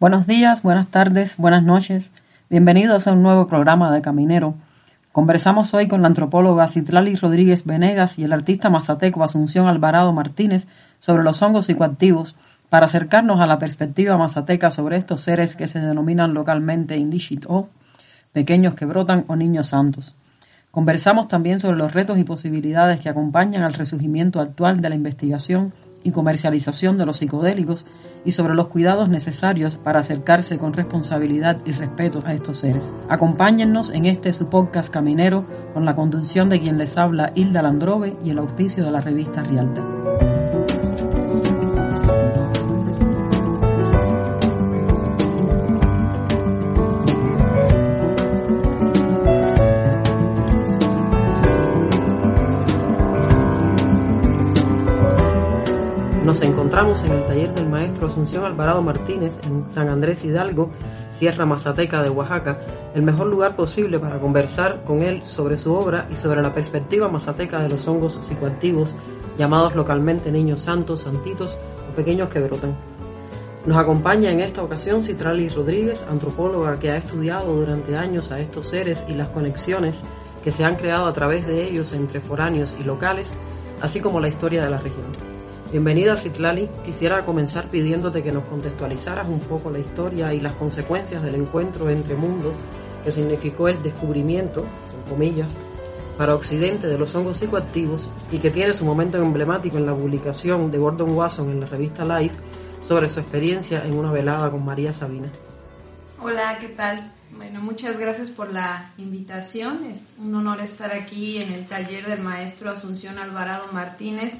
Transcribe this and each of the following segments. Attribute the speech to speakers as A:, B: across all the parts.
A: Buenos días, buenas tardes, buenas noches. Bienvenidos a un nuevo programa de Caminero. Conversamos hoy con la antropóloga Citlali Rodríguez Venegas y el artista mazateco Asunción Alvarado Martínez sobre los hongos psicoactivos para acercarnos a la perspectiva mazateca sobre estos seres que se denominan localmente indígit o pequeños que brotan o niños santos. Conversamos también sobre los retos y posibilidades que acompañan al resurgimiento actual de la investigación y comercialización de los psicodélicos y sobre los cuidados necesarios para acercarse con responsabilidad y respeto a estos seres. Acompáñennos en este su podcast caminero con la conducción de quien les habla Hilda Landrove y el auspicio de la revista Rialta. Encontramos en el taller del maestro Asunción Alvarado Martínez en San Andrés Hidalgo, Sierra Mazateca de Oaxaca, el mejor lugar posible para conversar con él sobre su obra y sobre la perspectiva mazateca de los hongos psicoactivos llamados localmente niños santos, santitos o pequeños que brotan. Nos acompaña en esta ocasión Citrali Rodríguez, antropóloga que ha estudiado durante años a estos seres y las conexiones que se han creado a través de ellos entre foráneos y locales, así como la historia de la región. Bienvenida Citlali, quisiera comenzar pidiéndote que nos contextualizaras un poco la historia y las consecuencias del encuentro entre mundos que significó el descubrimiento, en comillas, para Occidente de los hongos psicoactivos y que tiene su momento emblemático en la publicación de Gordon Wasson en la revista Life sobre su experiencia en una velada con María Sabina.
B: Hola, ¿qué tal? Bueno, muchas gracias por la invitación. Es un honor estar aquí en el taller del maestro Asunción Alvarado Martínez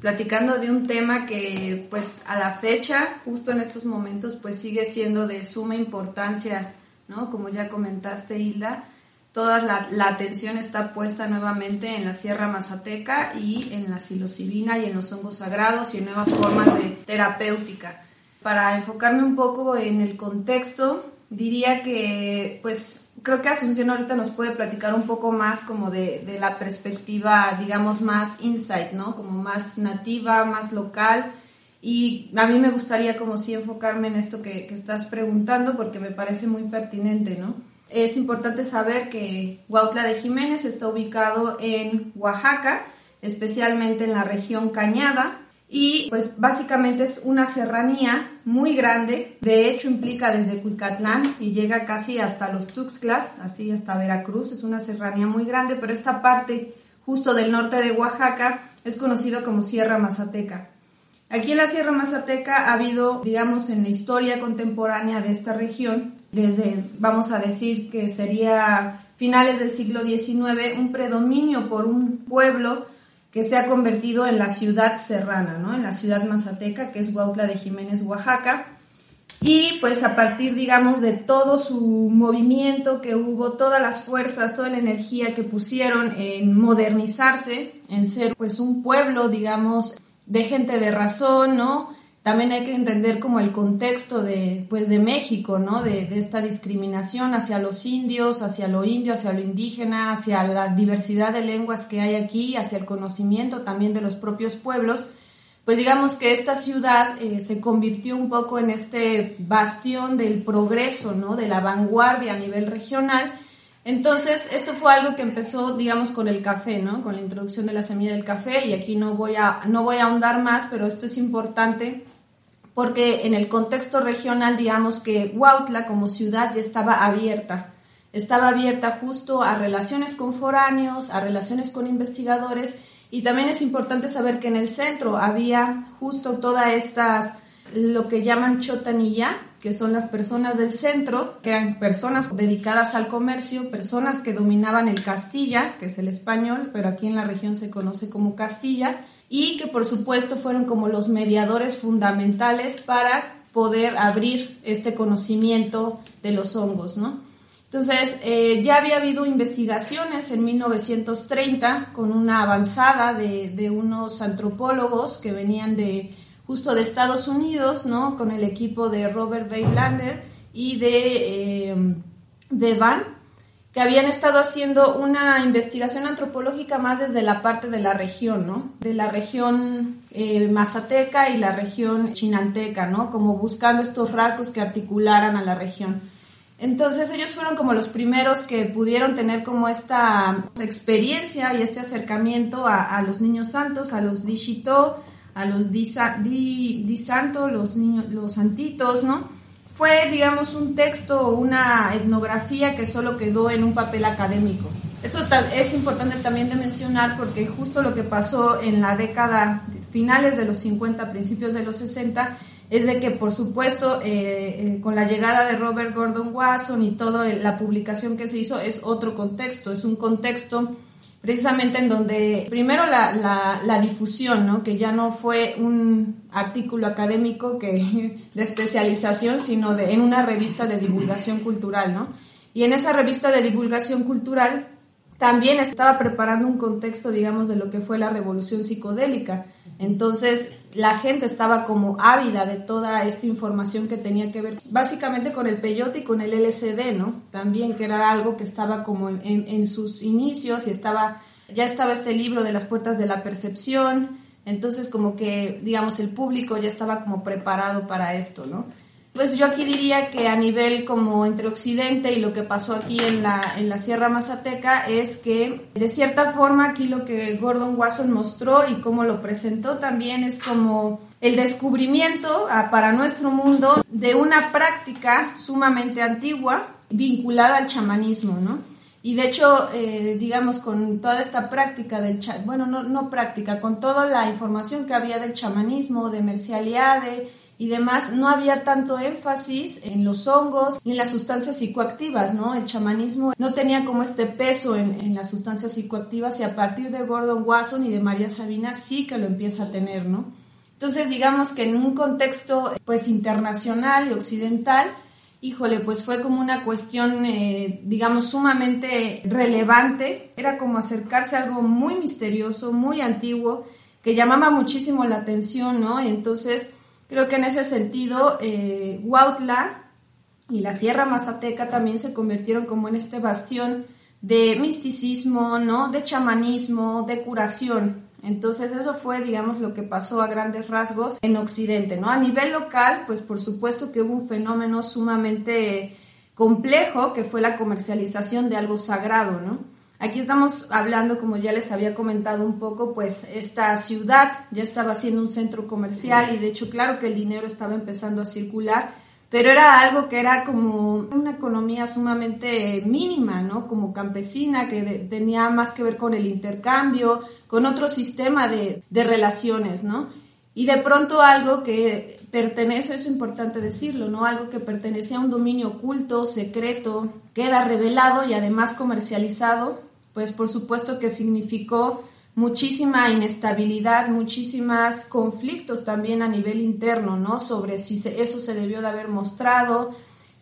B: platicando de un tema que pues a la fecha, justo en estos momentos, pues sigue siendo de suma importancia, ¿no? Como ya comentaste, Hilda, toda la, atención está puesta nuevamente en la Sierra Mazateca y en la psilocibina y en los hongos sagrados y en nuevas formas de terapéutica. Para enfocarme un poco en el contexto, diría que pues creo que Asunción ahorita nos puede platicar un poco más como de, de, la perspectiva, digamos, más insight, ¿no? Como más nativa, más local. Y a mí me gustaría como sí enfocarme en esto que, que estás preguntando porque me parece muy pertinente, ¿no? Es importante saber que Huautla de Jiménez está ubicado en Oaxaca, especialmente en la región Cañada, y pues básicamente es una serranía muy grande, de hecho implica desde Cuicatlán y llega casi hasta los Tuxtlas, así hasta Veracruz, es una serranía muy grande, pero esta parte justo del norte de Oaxaca es conocido como Sierra Mazateca. Aquí en la Sierra Mazateca ha habido, digamos, en la historia contemporánea de esta región, desde, vamos a decir que sería finales del siglo XIX, un predominio por un pueblo que se ha convertido en la ciudad serrana, ¿no? en la ciudad mazateca, que es Huautla de Jiménez, Oaxaca. Y pues a partir, digamos, de todo su movimiento que hubo, todas las fuerzas, toda la energía que pusieron en modernizarse, en ser pues un pueblo, digamos, de gente de razón, ¿no? También hay que entender como el contexto de, pues, de México, ¿no? De, esta discriminación hacia los indios, hacia lo indio, hacia lo indígena, hacia la diversidad de lenguas que hay aquí, hacia el conocimiento también de los propios pueblos. Pues digamos que esta ciudad eh, se convirtió un poco en este bastión del progreso, ¿no? De la vanguardia a nivel regional. Entonces, esto fue algo que empezó, digamos, con el café, ¿no? Con la introducción de la semilla del café y aquí no voy a, no voy a ahondar más, pero esto es importante porque en el contexto regional, digamos que Huautla como ciudad ya estaba abierta, estaba abierta justo a relaciones con foráneos, a relaciones con investigadores, y también es importante saber que en el centro había justo todas estas, lo que llaman chotanilla, que son las personas del centro, que eran personas dedicadas al comercio, personas que dominaban el castilla, que es el español, pero aquí en la región se conoce como castilla, y que por supuesto fueron como los mediadores fundamentales para poder abrir este conocimiento de los hongos, ¿no? Entonces, eh, ya había habido investigaciones en 1930 con una avanzada de, de, unos antropólogos que venían de justo de Estados Unidos, ¿no? Con el equipo de Robert Weilander y de, eh, de Van, que habían estado haciendo una investigación antropológica más desde la parte de la región, ¿no? De la región eh, mazateca y la región chinanteca, ¿no? Como buscando estos rasgos que articularan a la región. Entonces ellos fueron como los primeros que pudieron tener como esta experiencia y este acercamiento a, los niños santos, a los Dishito, a los Di, di, Santo, los niños, los santitos, ¿no? Fue, digamos, un texto, una etnografía que solo quedó en un papel académico. Esto es importante también de mencionar porque justo lo que pasó en la década finales de los 50, principios de los 60, es de que, por supuesto, eh, eh, con la llegada de Robert Gordon Wasson y toda la publicación que se hizo, es otro contexto, es un contexto precisamente en donde, primero, la, la, difusión, ¿no? que ya no fue un artículo académico que, de especialización, sino de, en una revista de divulgación cultural. ¿no? Y en esa revista de divulgación cultural también estaba preparando un contexto, digamos, de lo que fue la revolución psicodélica. Entonces, la gente estaba como ávida de toda esta información que tenía que ver básicamente con el peyote y con el LSD, ¿no? También que era algo que estaba como en, sus inicios y estaba, ya estaba este libro de las puertas de la percepción, entonces como que, digamos, el público ya estaba como preparado para esto, ¿no? Pues yo aquí diría que a nivel como entre Occidente y lo que pasó aquí en la, en la Sierra Mazateca es que de cierta forma aquí lo que Gordon Wasson mostró y cómo lo presentó también es como el descubrimiento ah, para nuestro mundo de una práctica sumamente antigua vinculada al chamanismo, ¿no? Y de hecho, eh, digamos, con toda esta práctica del, bueno, no, no práctica, con toda la información que había del chamanismo, de Mercialiade, y demás, no había tanto énfasis en los hongos ni en las sustancias psicoactivas, ¿no? El chamanismo no tenía como este peso en, las sustancias psicoactivas y a partir de Gordon Wasson y de María Sabina sí que lo empieza a tener, ¿no? Entonces, digamos que en un contexto pues internacional y occidental, híjole, pues fue como una cuestión, eh, digamos, sumamente relevante, era como acercarse a algo muy misterioso, muy antiguo, que llamaba muchísimo la atención, ¿no? entonces, Creo que en ese sentido, eh, Huautla y la Sierra Mazateca también se convirtieron como en este bastión de misticismo, ¿no? De chamanismo, de curación. Entonces eso fue, digamos, lo que pasó a grandes rasgos en Occidente, ¿no? A nivel local, pues por supuesto que hubo un fenómeno sumamente complejo que fue la comercialización de algo sagrado, ¿no? Aquí estamos hablando, como ya les había comentado un poco, pues esta ciudad ya estaba siendo un centro comercial y de hecho claro que el dinero estaba empezando a circular, pero era algo que era como una economía sumamente mínima, ¿no? Como campesina, que tenía más que ver con el intercambio, con otro sistema de, relaciones, ¿no? Y de pronto algo que pertenece, es importante decirlo, ¿no? Algo que pertenecía a un dominio oculto, secreto, queda revelado y además comercializado pues por supuesto que significó muchísima inestabilidad, muchísimos conflictos también a nivel interno, ¿no? Sobre si eso se debió de haber mostrado.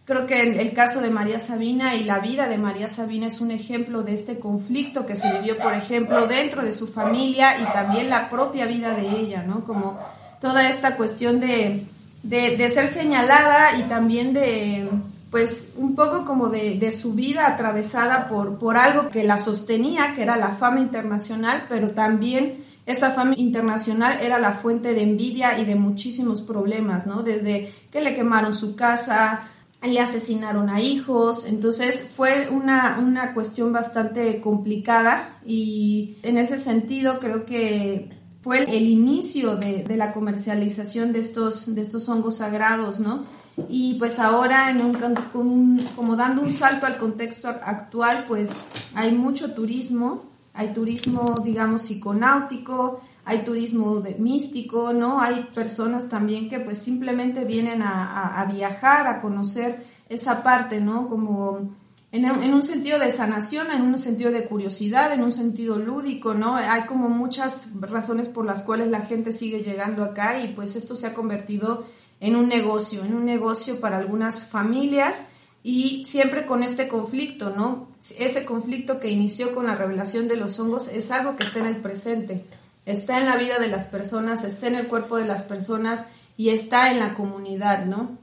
B: Creo que el, caso de María Sabina y la vida de María Sabina es un ejemplo de este conflicto que se vivió, por ejemplo, dentro de su familia y también la propia vida de ella, ¿no? Como toda esta cuestión de, de, de ser señalada y también de, pues un poco como de, su vida atravesada por, por algo que la sostenía, que era la fama internacional, pero también esa fama internacional era la fuente de envidia y de muchísimos problemas, ¿no? Desde que le quemaron su casa, le asesinaron a hijos, entonces fue una, una cuestión bastante complicada y en ese sentido creo que fue el inicio de, de la comercialización de estos, de estos hongos sagrados, ¿no? Y pues ahora en un, como dando un salto al contexto actual pues hay mucho turismo. Hay turismo digamos psiconáutico hay turismo de, místico no hay personas también que pues simplemente vienen a, viajar a conocer esa parte no como en, un sentido de sanación, en un sentido de curiosidad, en un sentido lúdico, ¿no? Hay como muchas razones por las cuales la gente sigue llegando acá y pues esto se ha convertido en un negocio, en un negocio para algunas familias y siempre con este conflicto, ¿no? Ese conflicto que inició con la revelación de los hongos es algo que está en el presente, está en la vida de las personas, está en el cuerpo de las personas y está en la comunidad, ¿no?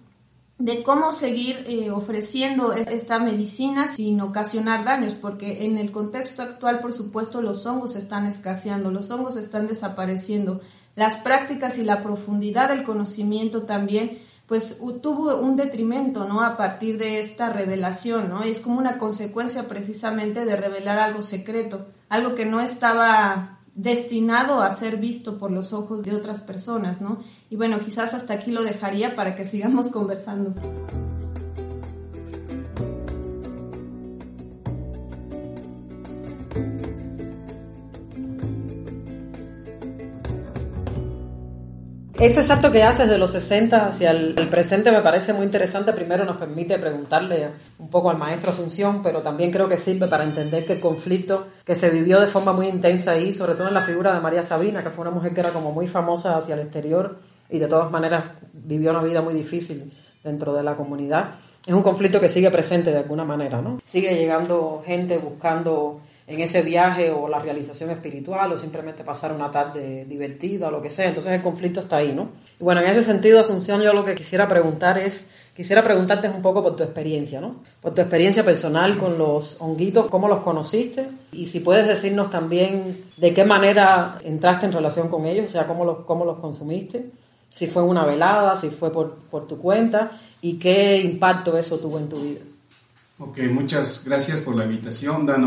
B: De cómo seguir eh, ofreciendo esta medicina sin ocasionar daños, porque en el contexto actual, por supuesto, los hongos están escaseando, los hongos están desapareciendo, las prácticas y la profundidad del conocimiento también pues tuvo un detrimento, ¿no? A partir de esta revelación, ¿no? Es como una consecuencia precisamente de revelar algo secreto, algo que no estaba destinado a ser visto por los ojos de otras personas, ¿no? Y bueno, quizás hasta aquí lo dejaría para que sigamos conversando.
A: Este salto que haces de los 60 hacia el, presente me parece muy interesante. Primero nos permite preguntarle un poco al maestro Asunción, pero también creo que sirve para entender que el conflicto que se vivió de forma muy intensa ahí, sobre todo en la figura de María Sabina, que fue una mujer que era como muy famosa hacia el exterior y de todas maneras vivió una vida muy difícil dentro de la comunidad. Es un conflicto que sigue presente de alguna manera, ¿no? Sigue llegando gente buscando en ese viaje o la realización espiritual o simplemente pasar una tarde divertida o lo que sea. Entonces el conflicto está ahí, ¿no? Y bueno, en ese sentido, Asunción, yo lo que quisiera preguntar es, quisiera preguntarte un poco por tu experiencia, ¿no? Por tu experiencia personal con los honguitos, cómo los conociste y si puedes decirnos también de qué manera entraste en relación con ellos, o sea, cómo los, cómo los consumiste, si fue una velada, si fue por, por tu cuenta y qué impacto eso tuvo en tu vida.
C: Ok, muchas gracias por la invitación, Dan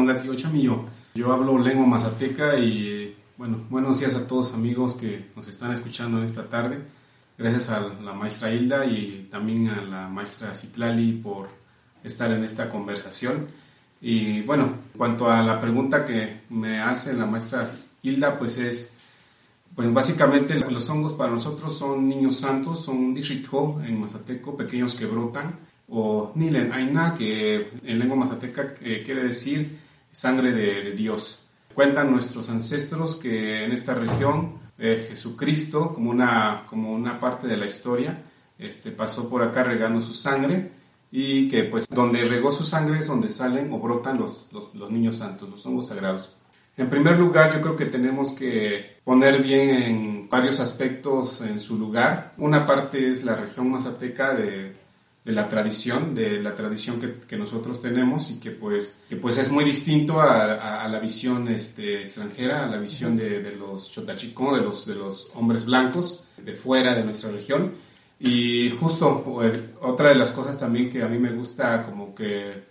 C: mío. Yo hablo lengua mazateca y bueno, buenos días a todos amigos que nos están escuchando en esta tarde. Gracias a la maestra Hilda y también a la maestra Citlali por estar en esta conversación. Y bueno, en cuanto a la pregunta que me hace la maestra Hilda, pues es, pues básicamente los hongos para nosotros son niños santos, son dishitho en mazateco, pequeños que brotan o Nilen Aina, que en lengua mazateca eh, quiere decir sangre de, Dios. Cuentan nuestros ancestros que en esta región eh, Jesucristo, como una, como una parte de la historia, este, pasó por acá regando su sangre y que pues donde regó su sangre es donde salen o brotan los, los, los niños santos, los hongos sagrados. En primer lugar, yo creo que tenemos que poner bien en varios aspectos en su lugar. Una parte es la región mazateca de de la tradición, de la tradición que, que, nosotros tenemos y que pues, que pues es muy distinto a, a, la visión este, extranjera, a la visión de, de los chotachicos, de los, de los hombres blancos de fuera de nuestra región. Y justo pues, otra de las cosas también que a mí me gusta como que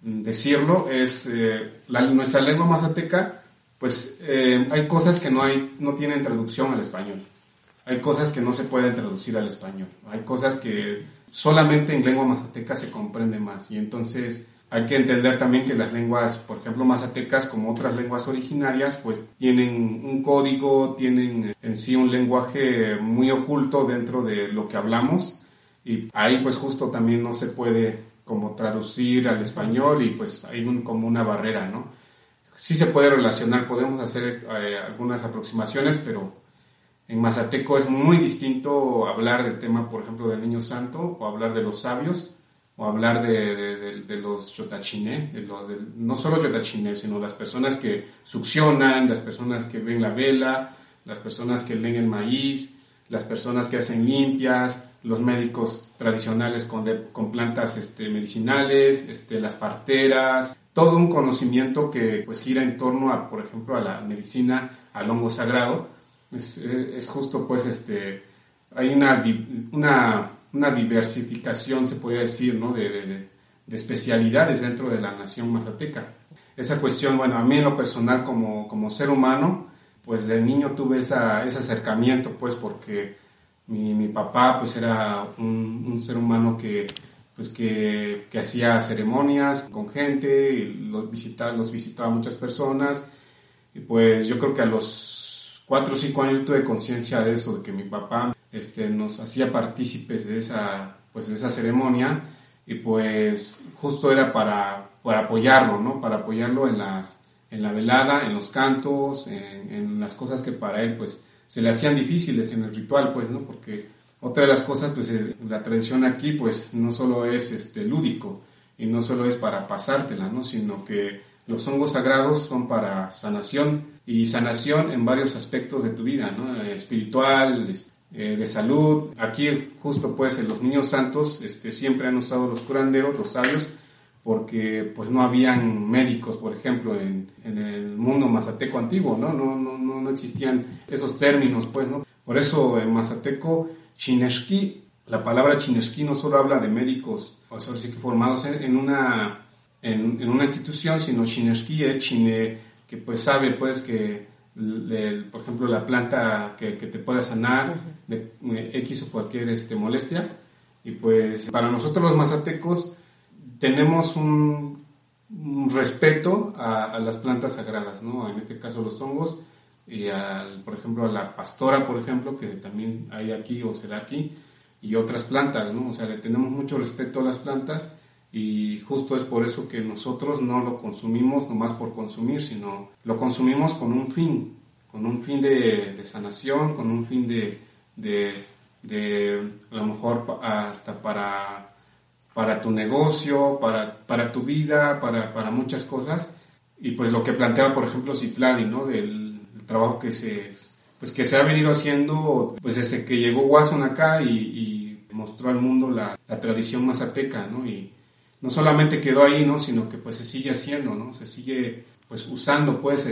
C: decirlo es eh, la, nuestra lengua mazateca, pues eh, hay cosas que no, hay, no tienen traducción al español. Hay cosas que no se pueden traducir al español. Hay cosas que solamente en lengua mazateca se comprende más. Y entonces hay que entender también que las lenguas, por ejemplo, mazatecas, como otras lenguas originarias, pues tienen un código, tienen en sí un lenguaje muy oculto dentro de lo que hablamos. Y ahí pues justo también no se puede como traducir al español y pues hay un, como una barrera, ¿no? Sí se puede relacionar, podemos hacer eh, algunas aproximaciones, pero en Mazateco es muy distinto hablar del tema, por ejemplo, del niño santo, o hablar de los sabios, o hablar de, los chotachiné, no solo chotachiné, sino las personas que succionan, las personas que ven la vela, las personas que leen el maíz, las personas que hacen limpias, los médicos tradicionales con, con plantas este, medicinales, este, las parteras, todo un conocimiento que pues gira en torno a, por ejemplo, a la medicina, al hongo sagrado, es, es justo pues este, hay una, una, una, diversificación, se puede decir, ¿no? de, de, de, especialidades dentro de la nación mazateca. Esa cuestión, bueno, a mí en lo personal como, como ser humano, pues de niño tuve esa, ese acercamiento, pues porque mi, mi papá pues era un, un, ser humano que pues que, que, hacía ceremonias con gente, y los visitaba, los visitaba muchas personas, y pues yo creo que a los cuatro o cinco años tuve conciencia de eso, de que mi papá este, nos hacía partícipes de esa, pues, de esa ceremonia y pues justo era para, para apoyarlo, ¿no? Para apoyarlo en, las, en la velada, en los cantos, en, las cosas que para él pues se le hacían difíciles en el ritual, pues, ¿no? Porque Otra de las cosas, pues la tradición aquí, pues no solo es este, lúdico y no solo es para pasártela, ¿no? Sino que los hongos sagrados son para sanación y sanación en varios aspectos de tu vida, ¿no? Eh, espiritual, eh, de salud. Aquí justo pues los niños santos este, siempre han usado los curanderos, los sabios, porque pues no habían médicos, por ejemplo, en, en el mundo mazateco antiguo, ¿no? No, no, no, existían esos términos, pues, ¿no? Por eso en mazateco, chineshki, la palabra chineshki no solo habla de médicos, o sea, sí que formados en, una, en, en, una institución, sino chineshki es chine, que pues sabe pues que por ejemplo, la planta que, que te pueda sanar de, X o cualquier este, molestia. Y pues para nosotros los mazatecos tenemos un, respeto a, las plantas sagradas, ¿no? En este caso los hongos y al, por ejemplo a la pastora, por ejemplo, que también hay aquí o será aquí, y otras plantas, ¿no? O sea, le tenemos mucho respeto a las plantas y justo es por eso que nosotros no lo consumimos nomás por consumir, sino lo consumimos con un fin, con un fin de, sanación, con un fin de, de, a lo mejor hasta para, para tu negocio, para, para tu vida, para, para muchas cosas. Y pues lo que planteaba, por ejemplo, Citlali, ¿no? Del, trabajo que se, pues que se ha venido haciendo pues desde que llegó Watson acá y, mostró al mundo la, la tradición mazateca, ¿no? Y, no solamente quedó ahí, ¿no? Sino que pues se sigue haciendo, ¿no? Se sigue pues usando pues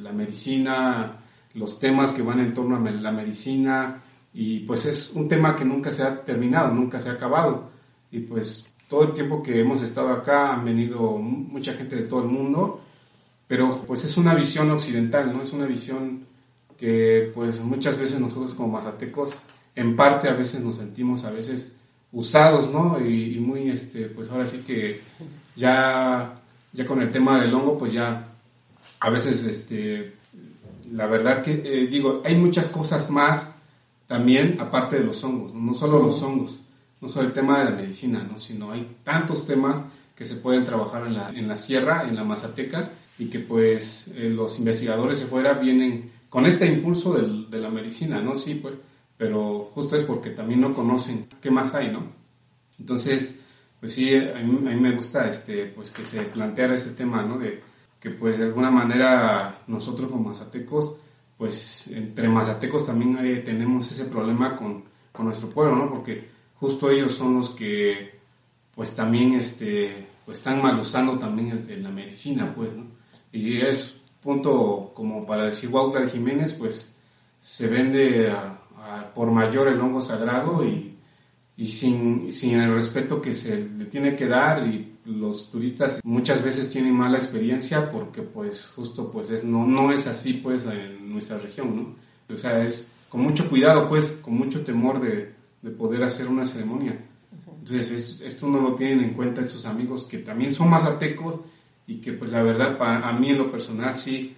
C: la medicina, los temas que van en torno a la medicina y pues es un tema que nunca se ha terminado, nunca se ha acabado y pues todo el tiempo que hemos estado acá han venido mucha gente de todo el mundo, pero pues es una visión occidental, ¿no? Es una visión que pues muchas veces nosotros como mazatecos en parte a veces nos sentimos a veces usados, ¿no? Y, muy, este, pues ahora sí que ya, ya con el tema del hongo, pues ya a veces, este, la verdad que eh, digo, hay muchas cosas más también aparte de los hongos, no, solo los hongos, no solo el tema de la medicina, ¿no? Sino hay tantos temas que se pueden trabajar en la, en la sierra, en la mazateca, y que pues eh, los investigadores de fuera vienen con este impulso del, de la medicina, ¿no? Sí, pues pero justo es porque también no conocen qué más hay, ¿no? Entonces, pues sí, a mí, me gusta este, pues que se planteara este tema, ¿no? De que pues de alguna manera nosotros como mazatecos, pues entre mazatecos también tenemos ese problema con, con, nuestro pueblo, ¿no? Porque justo ellos son los que pues también este, pues están mal usando también en la medicina, pues, ¿no? Y es punto como para decir Walter Jiménez, pues se vende a, por mayor el hongo sagrado y, y sin, sin, el respeto que se le tiene que dar y los turistas muchas veces tienen mala experiencia porque pues justo pues es, no, no es así pues en nuestra región, ¿no? O sea, es con mucho cuidado pues, con mucho temor de, de poder hacer una ceremonia. Entonces esto no lo tienen en cuenta esos amigos que también son mazatecos y que pues la verdad para, a mí en lo personal sí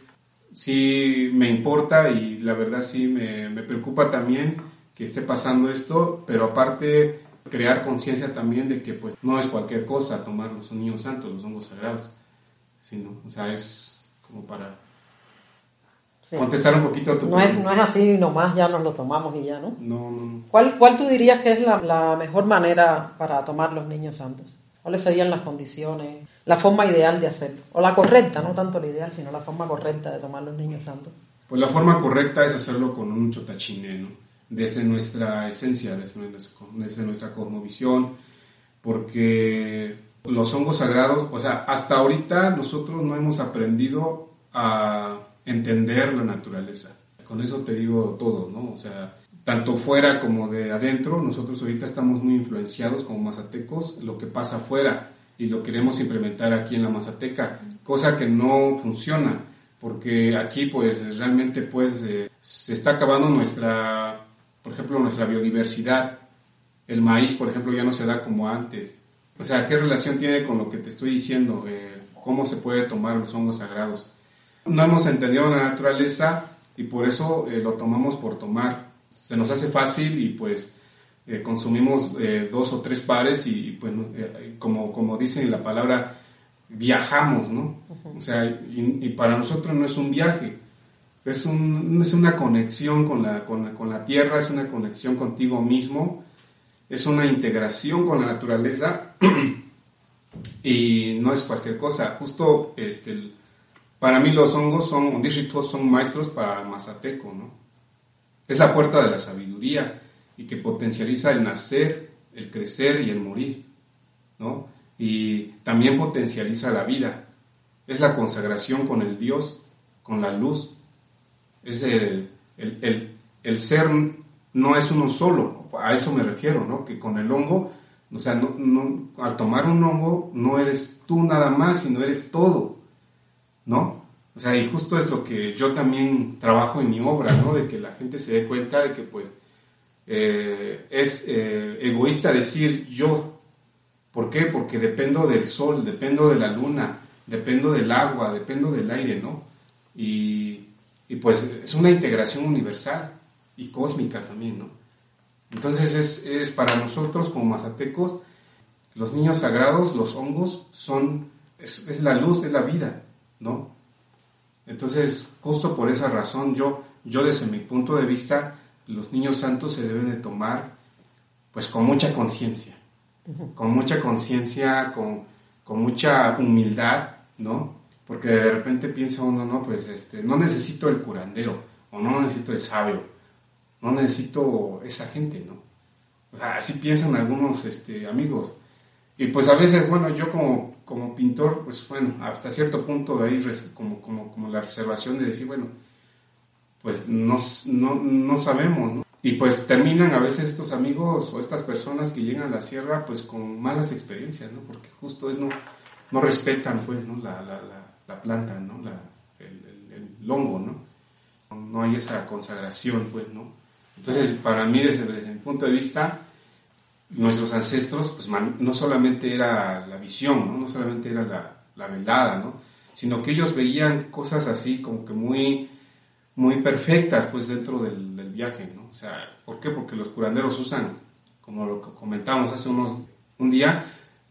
C: sí me importa y la verdad sí me, me preocupa también que esté pasando esto, pero aparte crear conciencia también de que pues no es cualquier cosa tomar los niños santos, los hongos sagrados, sino, o sea, es como para contestar un poquito a tu
A: no es, no es así nomás, ya nos lo tomamos y ya, ¿no?
C: No, no.
A: ¿Cuál, cuál tú dirías que es la, la mejor manera para tomar los niños santos? ¿Cuáles serían las condiciones? La forma ideal de hacerlo, o la correcta, no tanto la ideal, sino la forma correcta de tomar los niños santos.
C: Pues la forma correcta es hacerlo con un chotachine, ¿no? Desde nuestra esencia, desde nuestra, desde nuestra cosmovisión, porque los hongos sagrados, o sea, hasta ahorita nosotros no hemos aprendido a entender la naturaleza. Con eso te digo todo, ¿no? O sea, tanto fuera como de adentro, nosotros ahorita estamos muy influenciados como mazatecos, lo que pasa afuera y lo queremos implementar aquí en la Mazateca, cosa que no funciona, porque aquí pues realmente pues eh, se está acabando nuestra, por ejemplo, nuestra biodiversidad. El maíz, por ejemplo, ya no se da como antes. O sea, ¿qué relación tiene con lo que te estoy diciendo? Eh, ¿Cómo se puede tomar los hongos sagrados? No hemos entendido la naturaleza y por eso eh, lo tomamos por tomar. Se nos hace fácil y pues eh, consumimos eh, dos o tres pares y, pues, eh, como, como dice la palabra, viajamos, ¿no? O sea, y, para nosotros no es un viaje, es, un, es una conexión con la, con, con la tierra, es una conexión contigo mismo, es una integración con la naturaleza y no es cualquier cosa. Justo este, para mí los hongos son, son maestros para el mazateco, ¿no? Es la puerta de la sabiduría y que potencializa el nacer, el crecer y el morir, ¿no? Y también potencializa la vida. Es la consagración con el Dios, con la luz. Es el, el, ser no es uno solo, a eso me refiero, ¿no? Que con el hongo, o sea, no, al tomar un hongo no eres tú nada más, sino eres todo, ¿no? O sea, y justo es lo que yo también trabajo en mi obra, ¿no? De que la gente se dé cuenta de que, pues, eh, es eh, egoísta decir yo. ¿Por qué? Porque dependo del sol, dependo de la luna, dependo del agua, dependo del aire, ¿no? Y, y pues es una integración universal y cósmica también, ¿no? Entonces es, es para nosotros como mazatecos, los niños sagrados, los hongos, son, es, es la luz, es la vida, ¿no? Entonces, justo por esa razón, yo, yo desde mi punto de vista, los niños santos se deben de tomar pues con mucha conciencia, con mucha conciencia, con, con, mucha humildad, ¿no? Porque de repente piensa uno, no, pues este, no necesito el curandero, o no necesito el sabio, no necesito esa gente, ¿no? O sea, así piensan algunos este, amigos. Y pues a veces, bueno, yo como, como pintor, pues bueno, hasta cierto punto de ahí como, como, como la reservación de decir, bueno, pues no, no, no sabemos, ¿no? Y pues terminan a veces estos amigos o estas personas que llegan a la sierra pues con malas experiencias, ¿no? Porque justo es no, no respetan pues, ¿no? La, la, la, planta, ¿no? La, el, el, hongo, ¿no? No hay esa consagración, pues, ¿no? Entonces, para mí, desde, desde mi punto de vista, nuestros ancestros, pues no solamente era la visión, ¿no? no solamente era la, la, velada, ¿no? sino que ellos veían cosas así como que muy, muy perfectas pues dentro del, del, viaje. ¿no? O sea, ¿por qué? Porque los curanderos usan, como lo comentamos hace unos, un día,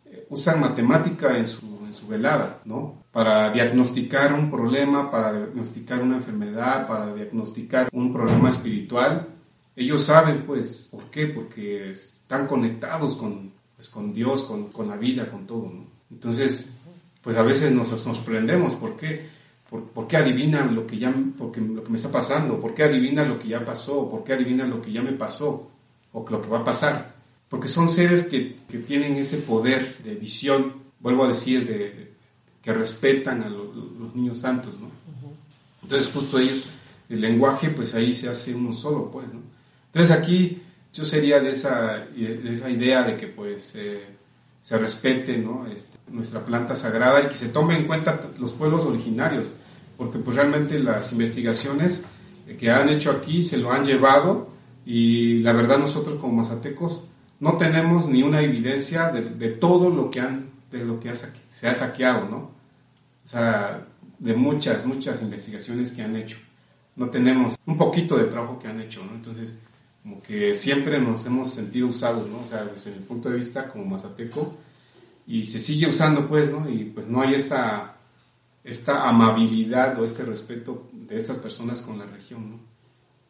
C: eh, usan matemática en su, en su velada, ¿no? Para diagnosticar un problema, para diagnosticar una enfermedad, para diagnosticar un problema espiritual. Ellos saben, pues, ¿por qué? Porque están conectados con, pues, con Dios, con, con, la vida, con todo. ¿no? Entonces, pues a veces nos sorprendemos, ¿por qué? ¿Por, qué adivinan lo que, ya, porque, lo que me está pasando? ¿Por qué adivinan lo que ya pasó? ¿Por qué adivinan lo que ya me pasó? ¿O lo que va a pasar? Porque son seres que, que tienen ese poder de visión, vuelvo a decir, de, que respetan a los niños santos, ¿no? Entonces justo ellos, el lenguaje, pues ahí se hace uno solo, pues, ¿no? Entonces aquí yo sería de esa, de esa idea de que pues eh, se respete ¿no? Este, nuestra planta sagrada y que se tome en cuenta los pueblos originarios, porque pues realmente las investigaciones que han hecho aquí se lo han llevado y la verdad nosotros como mazatecos no tenemos ni una evidencia de, de todo lo que han de lo que se ha saqueado, ¿no? O sea, de muchas, muchas investigaciones que han hecho. No tenemos un poquito de trabajo que han hecho, ¿no? Entonces, como que siempre nos hemos sentido usados, ¿no? O sea, desde mi punto de vista como mazateco, y se sigue usando, pues, ¿no? Y pues no hay esta, esta amabilidad o este respeto de estas personas con la región, ¿no?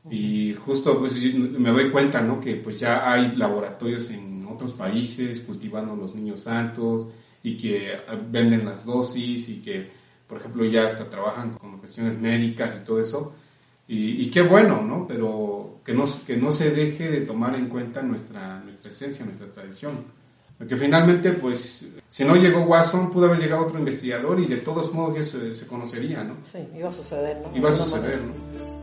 C: Y justo, pues, me doy cuenta, ¿no? Que pues ya hay laboratorios en otros países cultivando los niños santos y que venden las dosis y que, por ejemplo, ya hasta trabajan con cuestiones médicas y todo eso. Y, y qué bueno, ¿no? Pero que no, que no se deje de tomar en cuenta nuestra, nuestra esencia, nuestra tradición. Porque finalmente, pues, si no llegó Watson, pudo haber llegado otro investigador y de todos modos ya se, se conocería, ¿no?
A: Sí, iba a suceder, ¿no?
C: Iba a suceder, ¿no?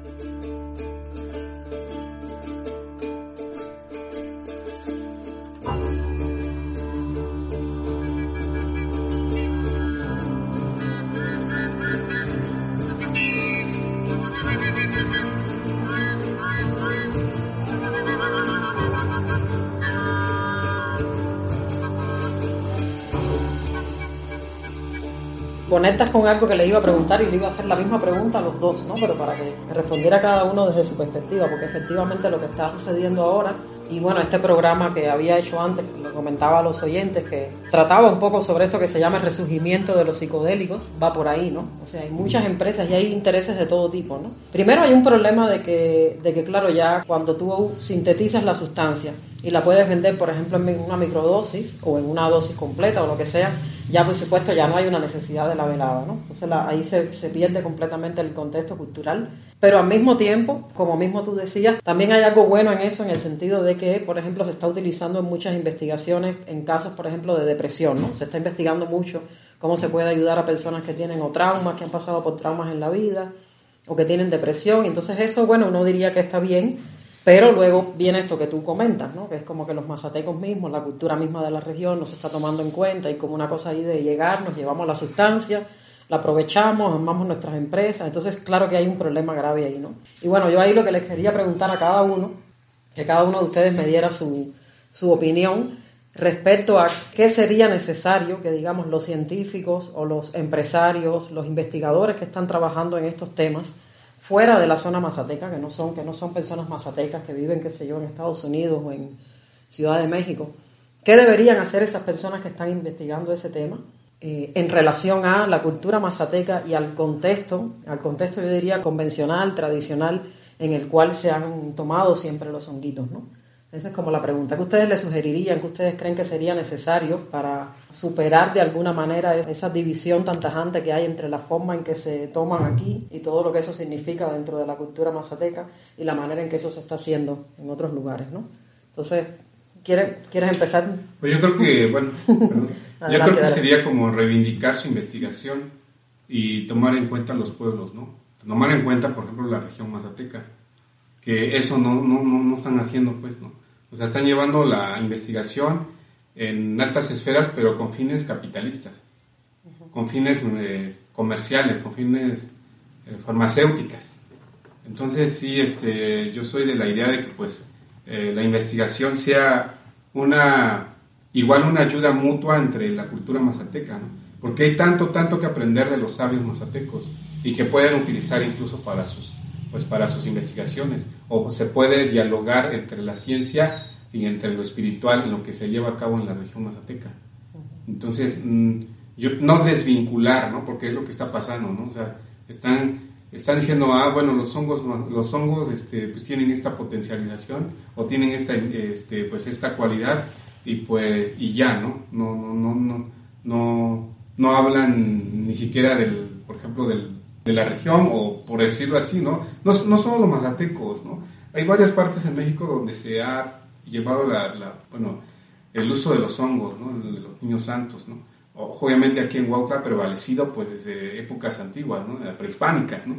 A: Conectas con algo que le iba a preguntar y le iba a hacer la misma pregunta a los dos, ¿no? Pero para que respondiera cada uno desde su perspectiva, porque efectivamente lo que está sucediendo ahora Y bueno, este programa que había hecho antes, lo comentaba a los oyentes, que trataba un poco sobre esto que se llama el resurgimiento de los psicodélicos, va por ahí, ¿no? O sea, hay muchas empresas y hay intereses de todo tipo, ¿no? Primero hay un problema de que, de que claro, ya cuando tú sintetizas la sustancia y la puedes vender, por ejemplo, en una microdosis o en una dosis completa o lo que sea, ya por supuesto ya no hay una necesidad de la velada, ¿no? Entonces ahí se, se pierde completamente el contexto cultural pero al mismo tiempo, como mismo tú decías, también hay algo bueno en eso en el sentido de que, por ejemplo, se está utilizando en muchas investigaciones en casos, por ejemplo, de depresión, ¿no? Se está investigando mucho cómo se puede ayudar a personas que tienen o traumas, que han pasado por traumas en la vida o que tienen depresión. Entonces eso, bueno, uno diría que está bien, pero luego viene esto que tú comentas, ¿no? Que es como que los mazatecos mismos, la cultura misma de la región no se está tomando en cuenta y como una cosa ahí de llegar, nos llevamos la sustancia la aprovechamos, armamos nuestras empresas. Entonces, claro que hay un problema grave ahí, ¿no? Y bueno, yo ahí lo que les quería preguntar a cada uno, que cada uno de ustedes me diera su, su opinión respecto a qué sería necesario que, digamos, los científicos o los empresarios, los investigadores que están trabajando en estos temas, fuera de la zona mazateca, que no son, que no son personas mazatecas que viven, qué sé yo, en Estados Unidos o en Ciudad de México, ¿qué deberían hacer esas personas que están investigando ese tema? Eh, en relación a la cultura mazateca y al contexto, al contexto yo diría convencional, tradicional, en el cual se han tomado siempre los honguitos, ¿no? Esa es como la pregunta. ¿Qué ustedes le sugerirían? ¿Qué ustedes creen que sería necesario para superar de alguna manera esa división tan tajante que hay entre la forma en que se toman aquí y todo lo que eso significa dentro de la cultura mazateca y la manera en que eso se está haciendo en otros lugares, ¿no? Entonces, ¿quieres, ¿quieres empezar?
C: Pues yo creo que, bueno, Yo creo que sería como reivindicar su investigación y tomar en cuenta los pueblos, ¿no? Tomar en cuenta, por ejemplo, la región mazateca, que eso no, no, no, están haciendo, pues, ¿no? O sea, están llevando la investigación en altas esferas, pero con fines capitalistas, con fines eh, comerciales, con fines eh, farmacéuticas. Entonces, sí, este, yo soy de la idea de que, pues, eh, la investigación sea una igual una ayuda mutua entre la cultura mazateca, ¿no? porque hay tanto, tanto que aprender de los sabios mazatecos y que pueden utilizar incluso para sus, pues para sus investigaciones, o se puede dialogar entre la ciencia y entre lo espiritual en lo que se lleva a cabo en la región mazateca. Entonces, mm, yo, no desvincular, ¿no? Porque es lo que está pasando, ¿no? O sea, están, están diciendo, ah, bueno, los hongos, los hongos este, pues tienen esta potencialización o tienen esta, este, pues esta cualidad y pues y ya, ¿no? No, no, no, no, no, hablan ni siquiera del, por ejemplo, del, de la región o por decirlo así, ¿no? No, no solo los mazatecos, ¿no? Hay varias partes en México donde se ha llevado la, bueno, el uso de los hongos, ¿no? De los niños santos, ¿no? Obviamente aquí en Huautla prevalecido pues desde épocas antiguas, ¿no? Prehispánicas, ¿no?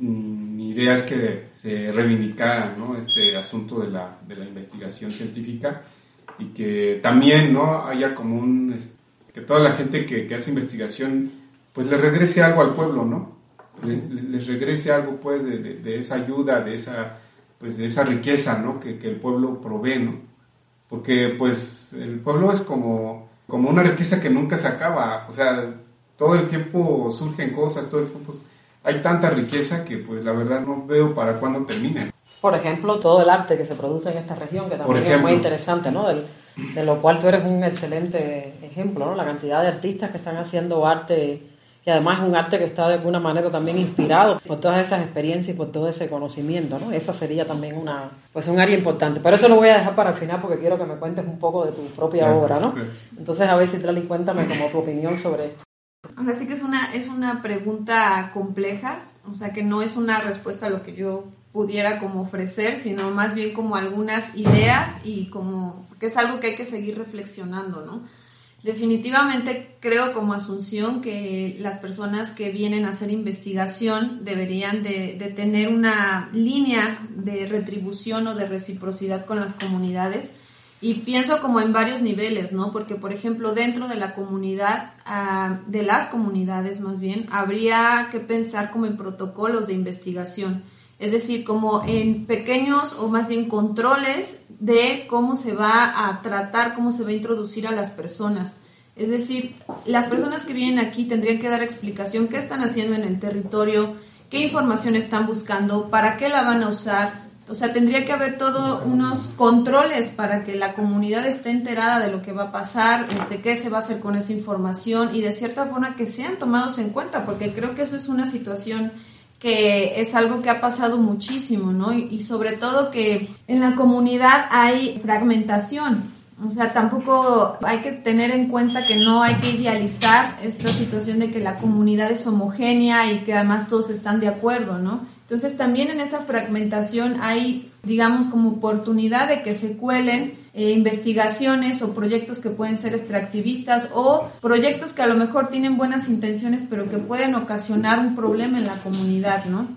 C: Mm, mi idea es que se reivindicara ¿no? este asunto de la, de la investigación científica y que también no haya como un que toda la gente que, hace investigación pues le regrese algo al pueblo no les regrese algo pues de, esa ayuda de esa pues de esa riqueza no que, el pueblo provee no porque pues el pueblo es como como una riqueza que nunca se acaba. O sea todo el tiempo surgen cosas todo el tiempo pues, hay tanta riqueza que pues la verdad no veo para cuándo termine.
A: Por ejemplo, todo el arte que se produce en esta región, que también es muy interesante, ¿no? de lo cual tú eres un excelente ejemplo, ¿no? La cantidad de artistas que están haciendo arte, y además es un arte que está de alguna manera también inspirado por todas esas experiencias y por todo ese conocimiento, ¿no? Esa sería también una, pues un área importante. Pero eso lo voy a dejar para el final porque quiero que me cuentes un poco de tu propia obra, ¿no? Entonces, a ver si Trali, cuéntame como tu opinión sobre esto.
B: Ahora sí que es una, es una pregunta compleja, o sea que no es una respuesta a lo que yo pudiera como ofrecer, sino más bien como algunas ideas y como que es algo que hay que seguir reflexionando, ¿no? Definitivamente creo como Asunción que las personas que vienen a hacer investigación deberían de, tener una línea de retribución o de reciprocidad con las comunidades y pienso como en varios niveles, ¿no? Porque, por ejemplo, dentro de la comunidad, ah, de las comunidades más bien, habría que pensar como en protocolos de investigación es decir, como en pequeños o más bien controles de cómo se va a tratar, cómo se va a introducir a las personas. Es decir, las personas que vienen aquí tendrían que dar explicación qué están haciendo en el territorio, qué información están buscando, para qué la van a usar, O sea, tendría que haber todos unos controles para que la comunidad esté enterada de lo que va a pasar, este, qué se va a hacer con esa información y de cierta forma que sean tomados en cuenta, porque creo que eso es una situación que es algo que ha pasado muchísimo, ¿no? Y, sobre todo que en la comunidad hay fragmentación. O sea, tampoco hay que tener en cuenta que no hay que idealizar esta situación de que la comunidad es homogénea y que además todos están de acuerdo, ¿no? Entonces también en esta fragmentación hay, digamos, como oportunidad de que se cuelen eh, investigaciones o proyectos que pueden ser extractivistas o proyectos que a lo mejor tienen buenas intenciones pero que pueden ocasionar un problema en la comunidad, ¿no?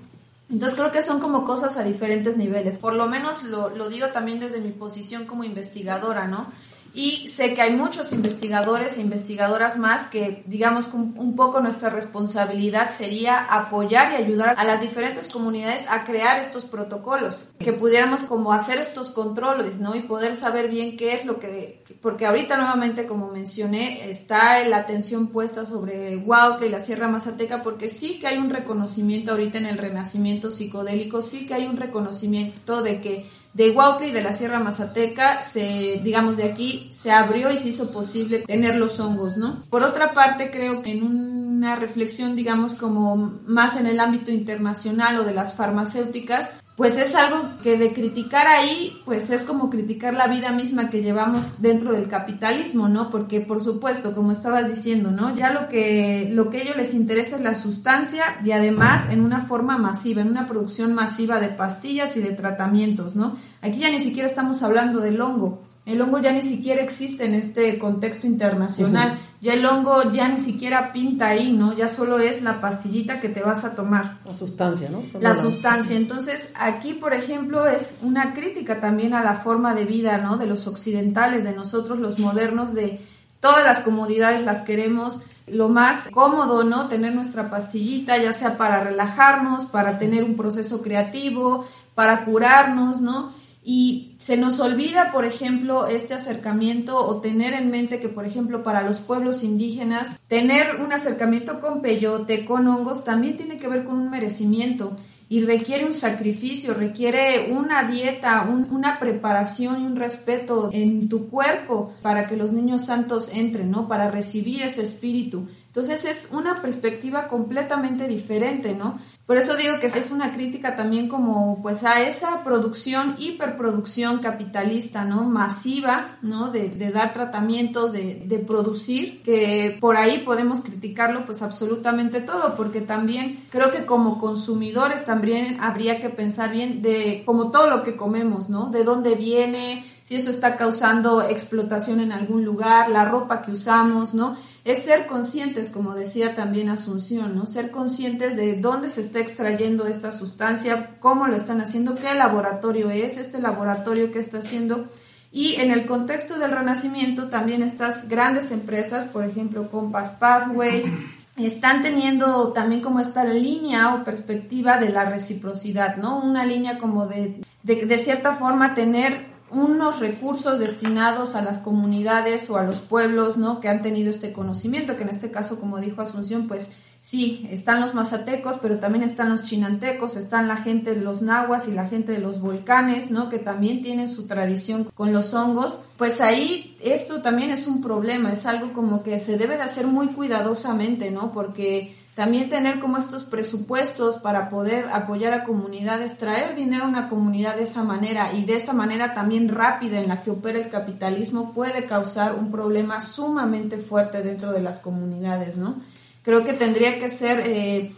B: Entonces creo que son como cosas a diferentes niveles. Por lo menos lo, lo digo también desde mi posición como investigadora, ¿no? Y sé que hay muchos investigadores e investigadoras más que, digamos, un poco nuestra responsabilidad sería apoyar y ayudar a las diferentes comunidades a crear estos protocolos, que pudiéramos como hacer estos controles, ¿no? Y poder saber bien qué es lo que, porque ahorita nuevamente, como mencioné, está la atención puesta sobre Huautla y la Sierra Mazateca, porque sí que hay un reconocimiento ahorita en el renacimiento psicodélico, sí que hay un reconocimiento de que de Huautla y de la Sierra Mazateca, se, digamos, de aquí se abrió y se hizo posible tener los hongos, ¿no? Por otra parte, creo que en una reflexión, digamos, como más en el ámbito internacional o de las farmacéuticas, pues es algo que de criticar ahí, pues es como criticar la vida misma que llevamos dentro del capitalismo, ¿no? Porque por supuesto, como estabas diciendo, ¿no? Ya lo que lo que a ellos les interesa es la sustancia y además en una forma masiva, en una producción masiva de pastillas y de tratamientos, ¿no? Aquí ya ni siquiera estamos hablando del hongo, el hongo ya ni siquiera existe en este contexto internacional. Ya el hongo ya ni siquiera pinta ahí, ¿no? Ya solo es la pastillita que te vas a tomar.
A: La sustancia, ¿no?
B: la sustancia. Entonces, aquí, por ejemplo, es una crítica también a la forma de vida, ¿no? De los occidentales, de nosotros los modernos, de todas las comodidades las queremos lo más cómodo, ¿no? Tener nuestra pastillita, ya sea para relajarnos, para tener un proceso creativo, para curarnos, ¿no? Y se nos olvida, por ejemplo, este acercamiento o tener en mente que, por ejemplo, para los pueblos indígenas, tener un acercamiento con peyote, con hongos, también tiene que ver con un merecimiento y requiere un sacrificio, requiere una dieta, una preparación y un respeto en tu cuerpo para que los niños santos entren, ¿no? Para recibir ese espíritu. Entonces es una perspectiva completamente diferente, ¿no? Por eso digo que es una crítica también como pues a esa producción, hiperproducción capitalista, ¿no? Masiva, ¿no? De, dar tratamientos, de, de, producir, que por ahí podemos criticarlo pues absolutamente todo, porque también creo que como consumidores también habría que pensar bien de como todo lo que comemos, ¿no? De dónde viene, si eso está causando explotación en algún lugar, la ropa que usamos, ¿no? Es ser conscientes, como decía también Asunción, ¿no? Ser conscientes de dónde se está extrayendo esta sustancia, cómo lo están haciendo, qué laboratorio es, este laboratorio que está haciendo. Y en el contexto del renacimiento, también estas grandes empresas, por ejemplo, Compass Pathway, están teniendo también como esta línea o perspectiva de la reciprocidad, ¿no? Una línea como de, de, de cierta forma tener unos recursos destinados a las comunidades o a los pueblos, ¿no? Que han tenido este conocimiento, que en este caso, como dijo Asunción, pues sí, están los mazatecos, pero también están los chinantecos, están la gente de los nahuas y la gente de los volcanes, ¿no? Que también tienen su tradición con los hongos. Pues ahí esto también es un problema, es algo como que se debe de hacer muy cuidadosamente, ¿no? Porque también tener como estos presupuestos para poder apoyar a comunidades, traer dinero a una comunidad de esa manera y de esa manera también rápida en la que opera el capitalismo puede causar un problema sumamente fuerte dentro de las comunidades, ¿no? Creo que tendría que ser eh,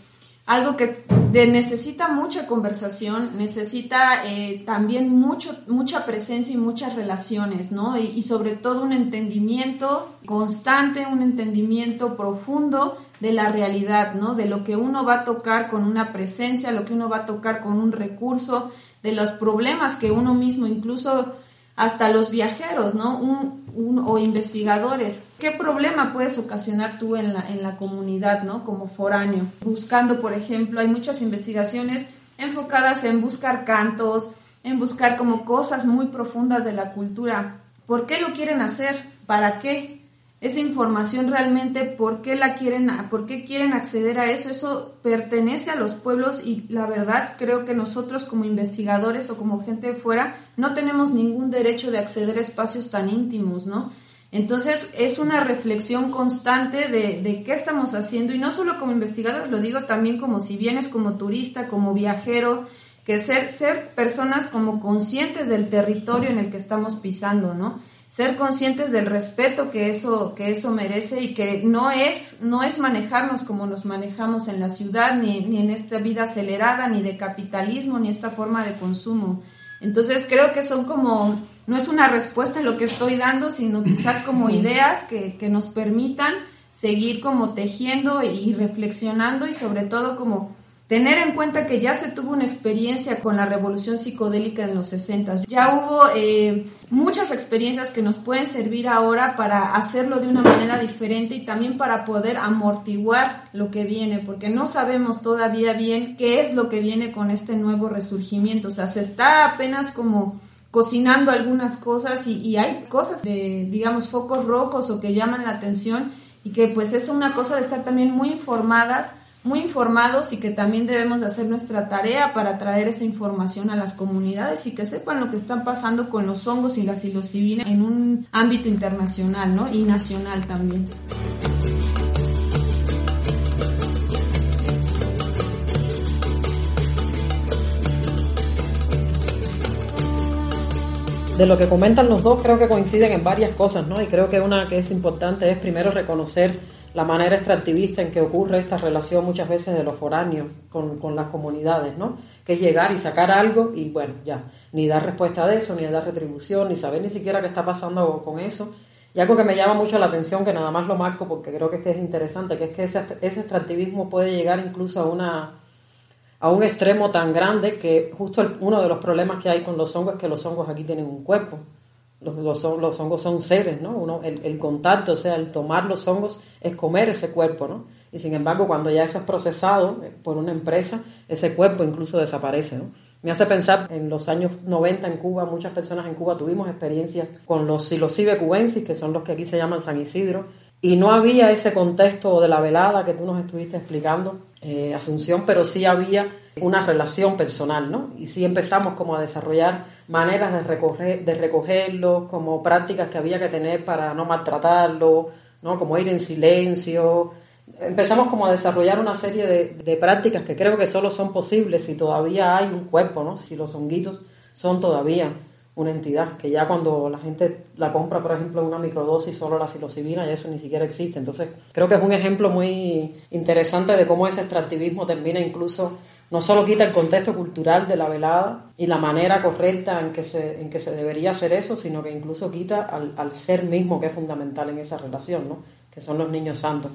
B: algo que necesita mucha conversación, necesita eh, también mucho, mucha presencia y muchas relaciones, ¿no? y sobre todo un entendimiento constante, un entendimiento profundo de la realidad, ¿no? De lo que uno va a tocar con una presencia, lo que uno va a tocar con un recurso, de los problemas que uno mismo, incluso hasta los viajeros, ¿no? Un, o investigadores. ¿Qué problema puedes ocasionar tú en la, en la comunidad, ¿no? Como foráneo. Buscando, por ejemplo, hay muchas investigaciones enfocadas en buscar cantos, en buscar como cosas muy profundas de la cultura. ¿Por qué lo quieren hacer? ¿Para qué? Esa información realmente, por qué la quieren, por qué quieren acceder a eso, eso pertenece a los pueblos y la verdad creo que nosotros como investigadores o como gente de fuera no tenemos ningún derecho de acceder a espacios tan íntimos, ¿no? Entonces es una reflexión constante de, de qué estamos haciendo y no solo como investigadores, lo digo también como si vienes como turista, como viajero, que ser, ser personas como conscientes del territorio en el que estamos pisando, ¿no? Ser conscientes del respeto que eso, que eso merece y que no es, no es manejarnos como nos manejamos en la ciudad, ni, ni en esta vida acelerada, ni de capitalismo, ni esta forma de consumo. Entonces creo que son como, no es una respuesta a lo que estoy dando, sino quizás como ideas que, que nos permitan seguir como tejiendo y reflexionando y sobre todo como Tener en cuenta que ya se tuvo una experiencia con la revolución psicodélica en los 60. Ya hubo eh, muchas experiencias que nos pueden servir ahora para hacerlo de una manera diferente y también para poder amortiguar lo que viene, porque no sabemos todavía bien qué es lo que viene con este nuevo resurgimiento. O sea, se está apenas como cocinando algunas cosas y, y hay cosas de, digamos, focos rojos o que llaman la atención y que pues es una cosa de estar también muy informadas muy informados y que también debemos hacer nuestra tarea para traer esa información a las comunidades y que sepan lo que están pasando con los hongos y la psilocibina en un ámbito internacional ¿no? y nacional también.
A: de lo que comentan los dos creo que coinciden en varias cosas, ¿no? Y creo que una que es importante es primero reconocer la manera extractivista en que ocurre esta relación muchas veces de los foráneos con, con, las comunidades, ¿no? Que es llegar y sacar algo y bueno, ya, ni dar respuesta de eso, ni dar retribución, ni saber ni siquiera qué está pasando con eso. Y algo que me llama mucho la atención, que nada más lo marco porque creo que es, que es interesante, que es que ese, ese extractivismo puede llegar incluso a una a un extremo tan grande que justo uno de los problemas que hay con los hongos es que los hongos aquí tienen un cuerpo los, los, hongos son seres, ¿no? Uno, el, contacto, o sea, el tomar los hongos es comer ese cuerpo, ¿no? Y sin embargo, cuando ya eso es procesado eh, por una empresa, ese cuerpo incluso desaparece. Me hace pensar, en los años 90 en Cuba, muchas personas en Cuba tuvimos experiencias con los psilocibe cubensis, que son los que aquí se llaman San Isidro, y no había ese contexto de la velada que tú nos estuviste explicando, eh, Asunción, pero sí había una relación personal, ¿no? Y sí empezamos como a desarrollar maneras de, recoger, de recogerlo, como prácticas que había que tener para no maltratarlo, ¿no? Como ir en silencio. Empezamos como a desarrollar una serie de, de prácticas que creo que solo son posibles si todavía hay un cuerpo, ¿no? Si los honguitos son todavía una entidad, que ya cuando la gente la compra, por ejemplo, una microdosis, solo la psilocibina, ya eso ni siquiera existe. Entonces, creo que es un ejemplo muy interesante de cómo ese extractivismo termina incluso, no solo quita el contexto cultural de la velada y la manera correcta en que se, en que se debería hacer eso, sino que incluso quita al, al ser mismo que es fundamental en esa relación, ¿no? que son los niños santos.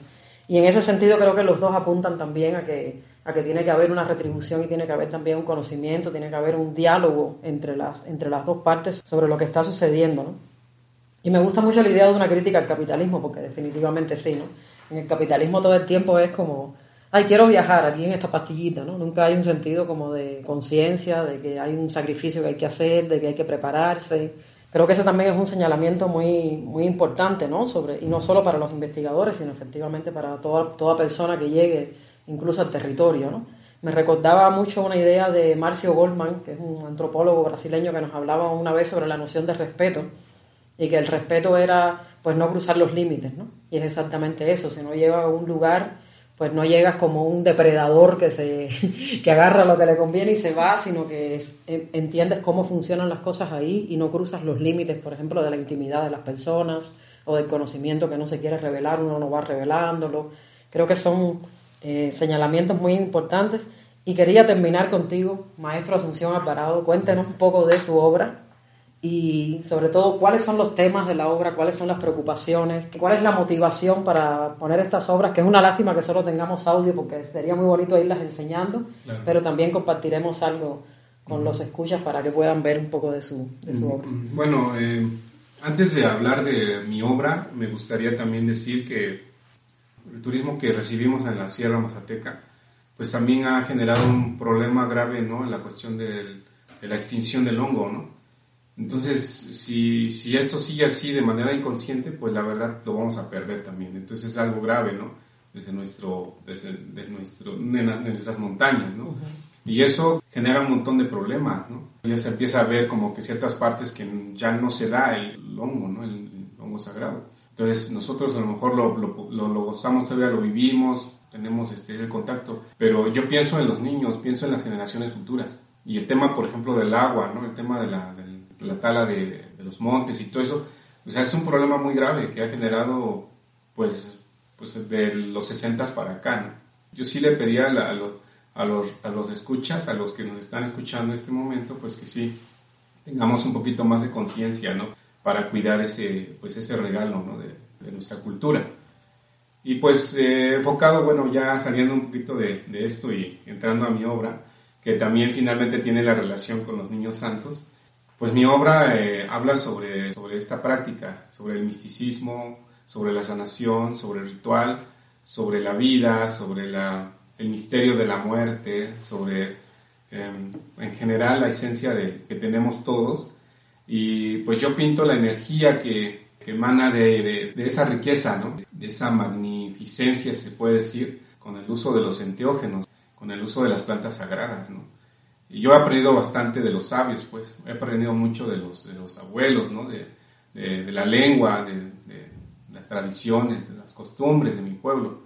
A: Y en ese sentido creo que los dos apuntan también a que a que tiene que haber una retribución y tiene que haber también un conocimiento, tiene que haber un diálogo entre las, entre las dos partes sobre lo que está sucediendo. ¿no? Y me gusta mucho la idea de una crítica al capitalismo, porque definitivamente sí, ¿no? En el capitalismo todo el tiempo es como, ay, quiero viajar aquí en esta pastillita, ¿no? Nunca hay un sentido como de conciencia, de que hay un sacrificio que hay que hacer, de que hay que prepararse. Creo que ese también es un señalamiento muy, muy importante, ¿no? Sobre, y no solo para los investigadores, sino efectivamente para toda, toda persona que llegue incluso al territorio. ¿no? Me recordaba mucho una idea de Marcio Goldman, que es un antropólogo brasileño que nos hablaba una vez sobre la noción de respeto y que el respeto era pues no cruzar los límites, ¿no? Y es exactamente eso, si no llegas a un lugar, pues no llegas como un depredador que se que agarra lo que le conviene y se va, sino que entiendes cómo funcionan las cosas ahí y no cruzas los límites, por ejemplo, de la intimidad de las personas o del conocimiento que no se quiere revelar, uno no va revelándolo. Creo que son eh, señalamientos muy importantes. Y quería terminar contigo, maestro Asunción Alvarado, cuéntenos un poco de su obra y sobre todo cuáles son los temas de la obra, cuáles son las preocupaciones, cuál es la motivación para poner estas obras, que es una lástima que solo tengamos audio porque sería muy bonito irlas enseñando, pero también compartiremos algo con los escuchas para que puedan ver un poco de su, de su obra.
C: Bueno, eh, antes de hablar de mi obra, me gustaría también decir que el turismo que recibimos en la Sierra Mazateca, pues también ha generado un problema grave, ¿no? En la cuestión de la extinción del hongo, ¿no? Entonces, si, si esto sigue así de manera inconsciente, pues la verdad lo vamos a perder también. Entonces es algo grave, ¿no? Desde, nuestro, desde, nuestro, nuestras montañas, ¿no? Y eso genera un montón de problemas, ¿no? Ya se empieza a ver como que ciertas partes que ya no se da el hongo, ¿no? El, hongo sagrado. Entonces nosotros a lo mejor lo, lo, lo, gozamos todavía, lo vivimos, tenemos este, el contacto, pero yo pienso en los niños, pienso en las generaciones futuras. Y el tema, por ejemplo, del agua, ¿no? El tema de la, la tala de, los montes y todo eso, o sea, es un problema muy grave que ha generado, pues, pues de los 60 para acá, Yo sí le pedía a, los, a, los, a los escuchas, a los que nos están escuchando en este momento, pues que sí tengamos un poquito más de conciencia, ¿no? Para cuidar ese, pues ese regalo, ¿no? De, nuestra cultura. Y pues eh, enfocado, bueno, ya saliendo un poquito de, esto y entrando a mi obra, que también finalmente tiene la relación con los niños santos, pues mi obra eh, habla sobre, sobre esta práctica, sobre el misticismo, sobre la sanación, sobre el ritual, sobre la vida, sobre la, el misterio de la muerte, sobre em, en general la esencia de, que tenemos todos. Y pues yo pinto la energía que, que emana de, de, esa riqueza, ¿no? de esa magnificencia, se puede decir, con el uso de los enteógenos, con el uso de las plantas sagradas. ¿no? Y yo he aprendido bastante de los sabios, pues, he aprendido mucho de los, de los abuelos, ¿no? De, de, la lengua, de, de, las tradiciones, de las costumbres de mi pueblo.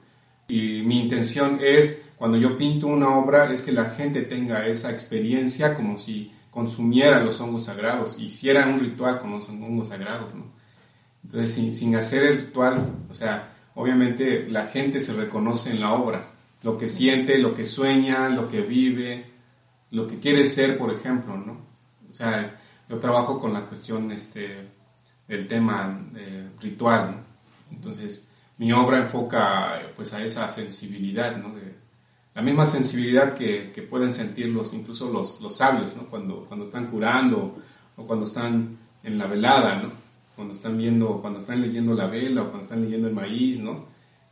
C: Y mi intención es, cuando yo pinto una obra, es que la gente tenga esa experiencia como si consumiera los hongos sagrados, hiciera un ritual con los hongos sagrados, ¿no? Entonces, sin, sin hacer el ritual, o sea, obviamente la gente se reconoce en la obra, lo que siente, lo que sueña, lo que vive, lo que quieres ser, por ejemplo, ¿no? O sea, yo trabajo con la cuestión este, del tema eh, ritual, ¿no? Entonces, mi obra enfoca pues a esa sensibilidad, ¿no? De, la misma sensibilidad que, que pueden sentir los, incluso los, los, sabios, ¿no? Cuando, cuando están curando o cuando están en la velada, ¿no? Cuando están viendo, cuando están leyendo la vela o cuando están leyendo el maíz, ¿no?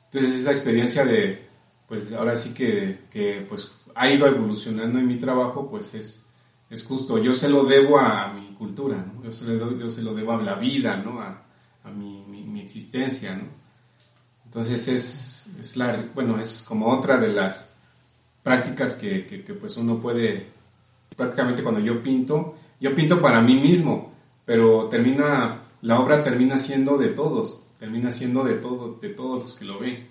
C: Entonces esa experiencia de, pues ahora sí que, que pues ha ido evolucionando en mi trabajo, pues es, es justo. Yo se lo debo a mi cultura, yo, se lo, yo se lo debo a la vida, ¿no? a, a mi, mi, existencia. ¿no? Entonces es, es, la, bueno, es como otra de las prácticas que, que, que, pues uno puede, prácticamente cuando yo pinto, yo pinto para mí mismo, pero termina, la obra termina siendo de todos, termina siendo de, todo, de todos los que lo ven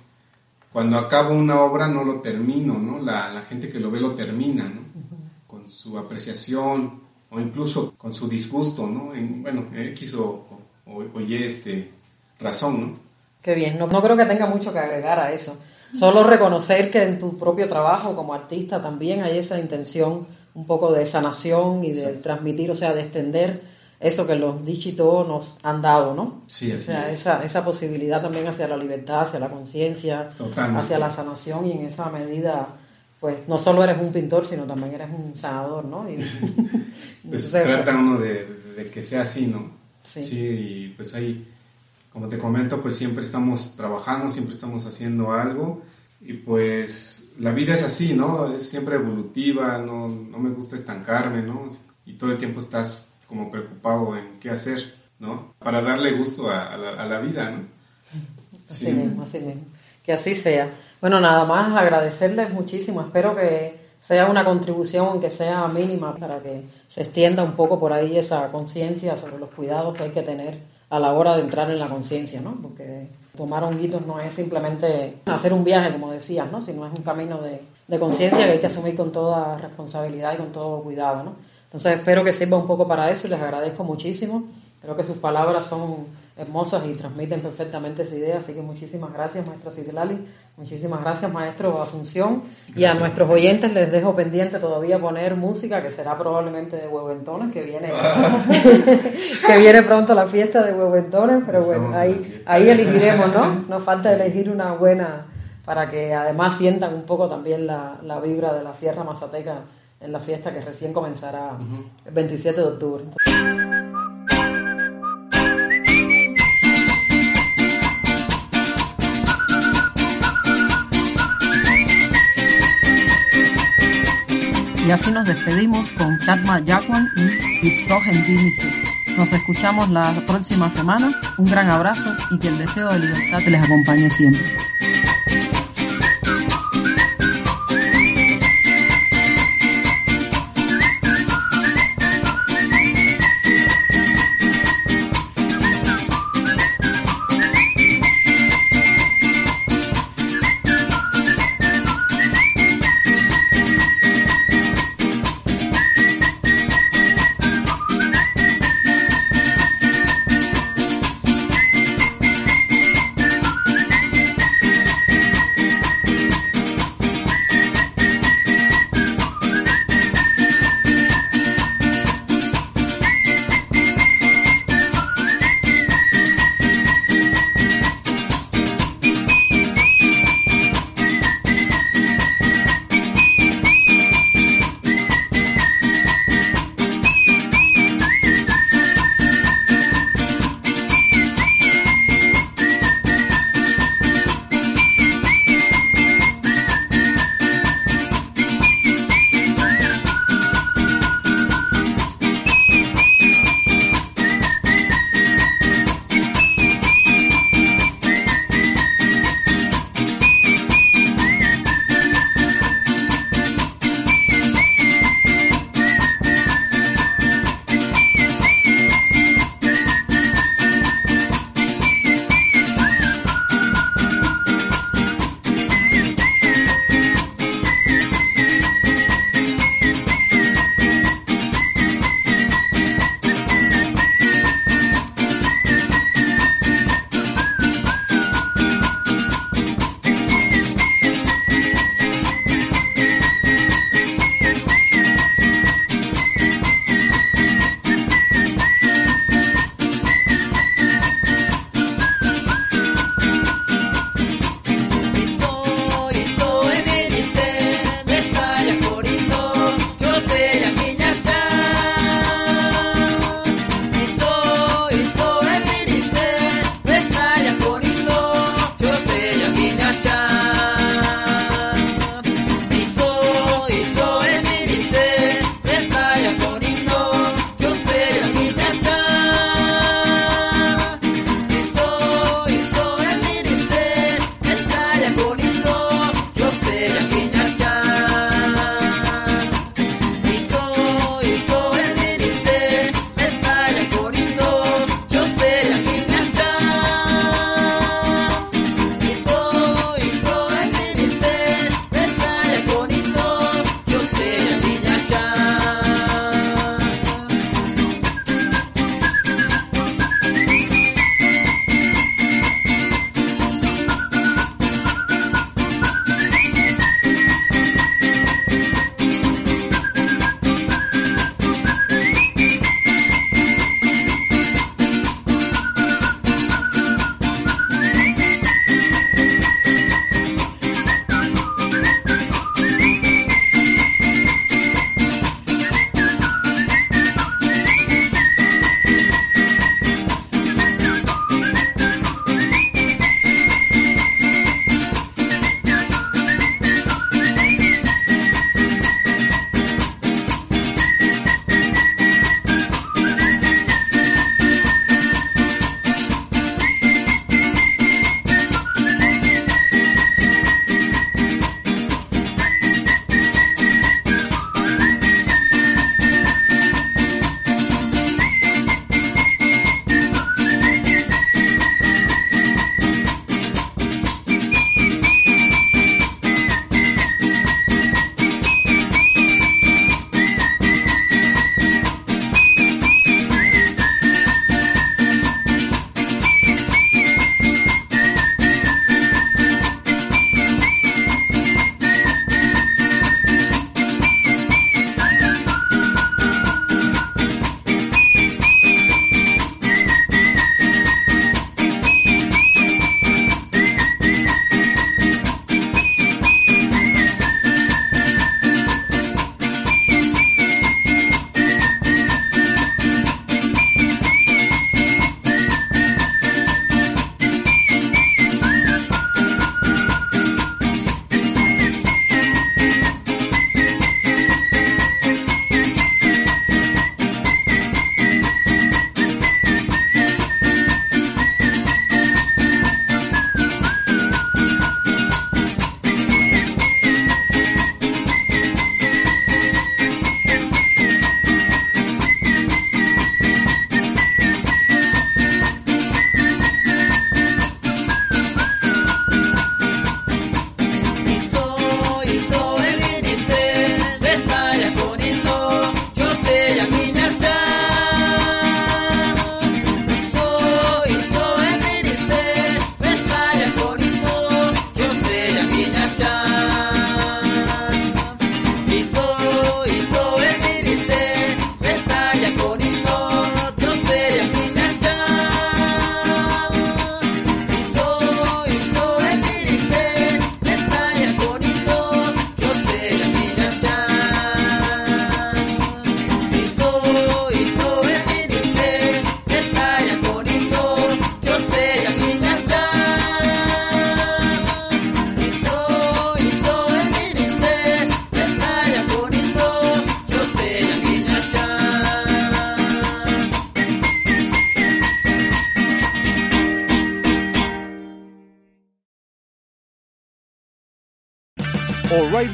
C: cuando acabo una obra no lo termino, ¿no? La, la gente que lo ve lo termina, ¿no? Con su apreciación o incluso con su disgusto, ¿no? En, bueno, X o, o, Y este, razón, ¿no?
A: Qué bien, no, no creo que tenga mucho que agregar a eso. Solo reconocer que en tu propio trabajo como artista también hay esa intención un poco de sanación y de transmitir, o sea, de extender eso que los dichitos nos han dado, ¿no?
C: Sí,
A: o sea, esa, esa posibilidad también hacia la libertad, hacia la conciencia, hacia la sanación y en esa medida, pues no solo eres un pintor, sino también eres un sanador, ¿no? Y,
C: pues trata uno de, que sea así, ¿no? Sí. sí. y pues ahí, como te comento, pues siempre estamos trabajando, siempre estamos haciendo algo y pues la vida es así, ¿no? Es siempre evolutiva, no, no me gusta estancarme, ¿no? Y todo el tiempo estás como preocupado en qué hacer, ¿no? Para darle gusto a, la, vida, ¿no?
A: Así mismo, así mismo. Que así sea. Bueno, nada más agradecerles muchísimo. Espero que sea una contribución, aunque sea mínima, para que se extienda un poco por ahí esa conciencia sobre los cuidados que hay que tener a la hora de entrar en la conciencia, ¿no? Porque tomar honguitos no es simplemente hacer un viaje, como decías, ¿no? Sino es un camino de, de conciencia que hay que asumir con toda responsabilidad y con todo cuidado, ¿no? Entonces espero que sirva un poco para eso y les agradezco muchísimo. Creo que sus palabras son hermosas y transmiten perfectamente esa idea, así que muchísimas gracias, maestra Citlali, muchísimas gracias, maestro Asunción, y a nuestros oyentes les dejo pendiente todavía poner música, que será probablemente de Hueventones, que viene, que viene pronto la fiesta de Hueventones, pero bueno, ahí, ahí elegiremos, ¿no? Nos falta elegir una buena, para que además sientan un poco también la, la vibra de la Sierra Mazateca en la fiesta que recién comenzará el 27 de octubre. Y así nos despedimos con Chatma Yakwan y Dinisi. Nos escuchamos la próxima semana. Un gran abrazo y que el deseo de libertad les acompañe siempre.